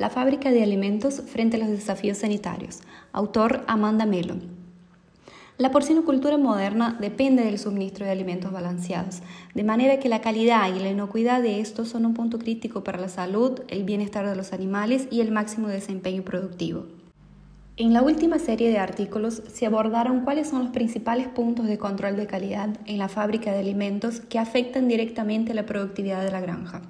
La fábrica de alimentos frente a los desafíos sanitarios. Autor Amanda Melo. La porcinocultura moderna depende del suministro de alimentos balanceados, de manera que la calidad y la inocuidad de estos son un punto crítico para la salud, el bienestar de los animales y el máximo desempeño productivo. En la última serie de artículos se abordaron cuáles son los principales puntos de control de calidad en la fábrica de alimentos que afectan directamente la productividad de la granja.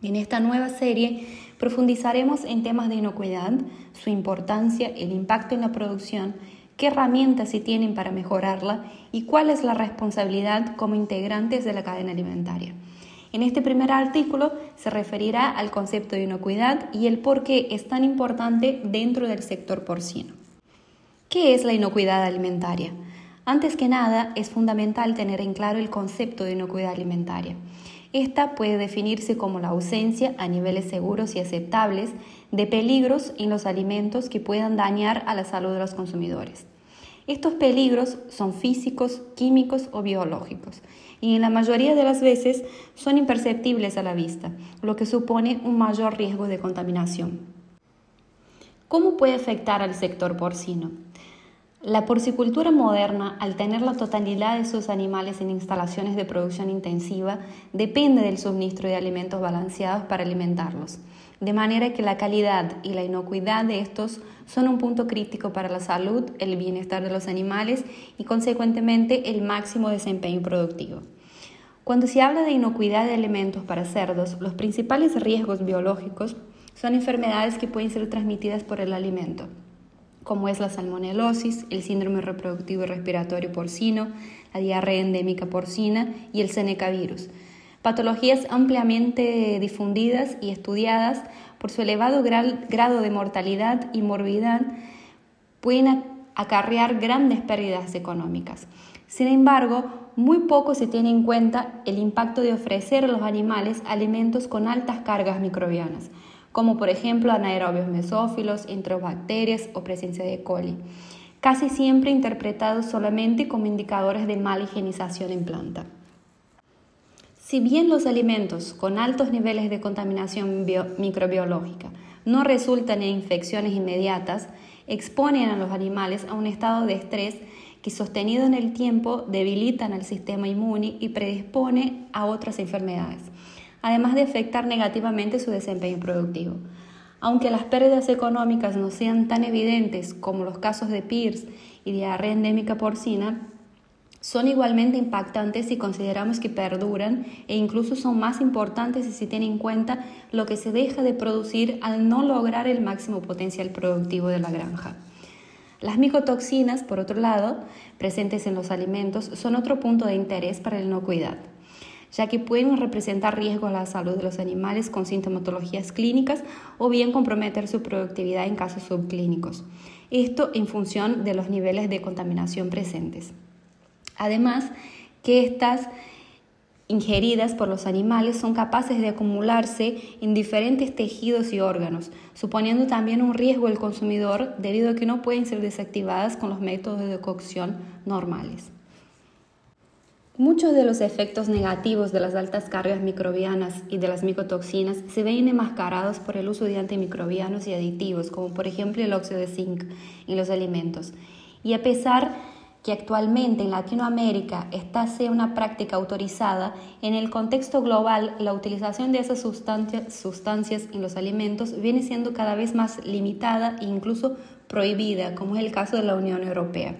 En esta nueva serie profundizaremos en temas de inocuidad, su importancia, el impacto en la producción, qué herramientas se tienen para mejorarla y cuál es la responsabilidad como integrantes de la cadena alimentaria. En este primer artículo se referirá al concepto de inocuidad y el por qué es tan importante dentro del sector porcino. ¿Qué es la inocuidad alimentaria? Antes que nada, es fundamental tener en claro el concepto de inocuidad alimentaria. Esta puede definirse como la ausencia a niveles seguros y aceptables de peligros en los alimentos que puedan dañar a la salud de los consumidores. Estos peligros son físicos, químicos o biológicos y en la mayoría de las veces son imperceptibles a la vista, lo que supone un mayor riesgo de contaminación. ¿Cómo puede afectar al sector porcino? La porcicultura moderna, al tener la totalidad de sus animales en instalaciones de producción intensiva, depende del suministro de alimentos balanceados para alimentarlos, de manera que la calidad y la inocuidad de estos son un punto crítico para la salud, el bienestar de los animales y consecuentemente el máximo desempeño productivo. Cuando se habla de inocuidad de alimentos para cerdos, los principales riesgos biológicos son enfermedades que pueden ser transmitidas por el alimento como es la salmonelosis, el síndrome reproductivo y respiratorio porcino, la diarrea endémica porcina y el Seneca virus. Patologías ampliamente difundidas y estudiadas por su elevado grado de mortalidad y morbidad pueden acarrear grandes pérdidas económicas. Sin embargo, muy poco se tiene en cuenta el impacto de ofrecer a los animales alimentos con altas cargas microbianas, como por ejemplo anaerobios mesófilos, enterobacterias o presencia de coli, casi siempre interpretados solamente como indicadores de mala higienización en planta. Si bien los alimentos con altos niveles de contaminación microbiológica no resultan en infecciones inmediatas, exponen a los animales a un estado de estrés que sostenido en el tiempo debilitan al sistema inmune y predispone a otras enfermedades además de afectar negativamente su desempeño productivo. Aunque las pérdidas económicas no sean tan evidentes como los casos de PIRS y diarrea endémica porcina, son igualmente impactantes si consideramos que perduran e incluso son más importantes si se tiene en cuenta lo que se deja de producir al no lograr el máximo potencial productivo de la granja. Las micotoxinas, por otro lado, presentes en los alimentos, son otro punto de interés para la inocuidad ya que pueden representar riesgo a la salud de los animales con sintomatologías clínicas o bien comprometer su productividad en casos subclínicos. Esto en función de los niveles de contaminación presentes. Además, que estas ingeridas por los animales son capaces de acumularse en diferentes tejidos y órganos, suponiendo también un riesgo al consumidor debido a que no pueden ser desactivadas con los métodos de cocción normales. Muchos de los efectos negativos de las altas cargas microbianas y de las micotoxinas se ven enmascarados por el uso de antimicrobianos y aditivos, como por ejemplo el óxido de zinc en los alimentos. Y a pesar que actualmente en Latinoamérica esta sea una práctica autorizada, en el contexto global la utilización de esas sustancias, sustancias en los alimentos viene siendo cada vez más limitada e incluso prohibida, como es el caso de la Unión Europea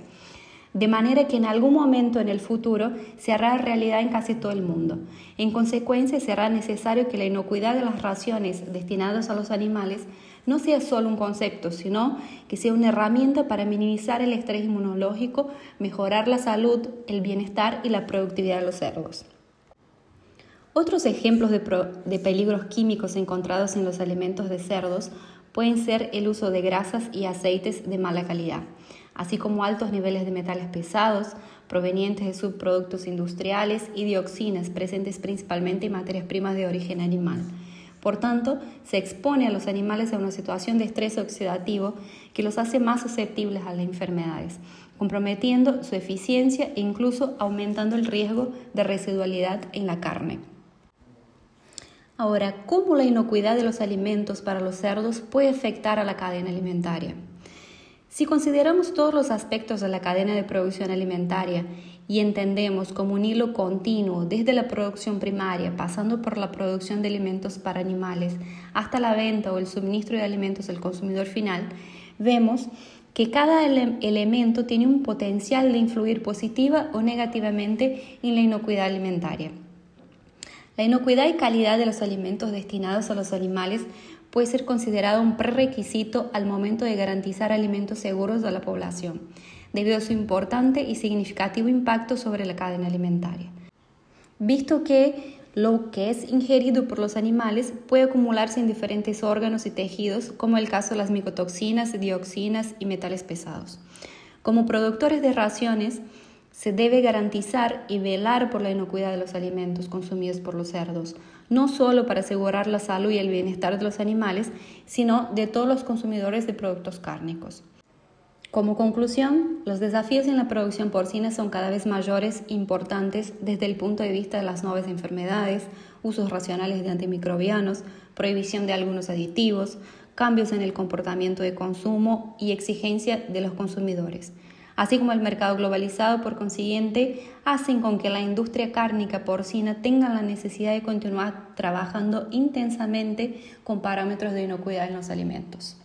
de manera que en algún momento en el futuro se hará realidad en casi todo el mundo. En consecuencia, será necesario que la inocuidad de las raciones destinadas a los animales no sea solo un concepto, sino que sea una herramienta para minimizar el estrés inmunológico, mejorar la salud, el bienestar y la productividad de los cerdos. Otros ejemplos de, peligros químicos encontrados en los alimentos de cerdos pueden ser el uso de grasas y aceites de mala calidad así como altos niveles de metales pesados provenientes de subproductos industriales y dioxinas presentes principalmente en materias primas de origen animal. Por tanto, se expone a los animales a una situación de estrés oxidativo que los hace más susceptibles a las enfermedades, comprometiendo su eficiencia e incluso aumentando el riesgo de residualidad en la carne. Ahora, ¿cómo la inocuidad de los alimentos para los cerdos puede afectar a la cadena alimentaria? Si consideramos todos los aspectos de la cadena de producción alimentaria y entendemos como un hilo continuo desde la producción primaria, pasando por la producción de alimentos para animales, hasta la venta o el suministro de alimentos al consumidor final, vemos que cada elemento tiene un potencial de influir positiva o negativamente en la inocuidad alimentaria. La inocuidad y calidad de los alimentos destinados a los animales puede ser considerado un prerequisito al momento de garantizar alimentos seguros a la población, debido a su importante y significativo impacto sobre la cadena alimentaria. Visto que lo que es ingerido por los animales puede acumularse en diferentes órganos y tejidos, como el caso de las micotoxinas, dioxinas y metales pesados. Como productores de raciones, se debe garantizar y velar por la inocuidad de los alimentos consumidos por los cerdos, no solo para asegurar la salud y el bienestar de los animales, sino de todos los consumidores de productos cárnicos. Como conclusión, los desafíos en la producción porcina son cada vez mayores e importantes desde el punto de vista de las nuevas enfermedades, usos racionales de antimicrobianos, prohibición de algunos aditivos, cambios en el comportamiento de consumo y exigencia de los consumidores así como el mercado globalizado, por consiguiente, hacen con que la industria cárnica porcina tenga la necesidad de continuar trabajando intensamente con parámetros de inocuidad en los alimentos.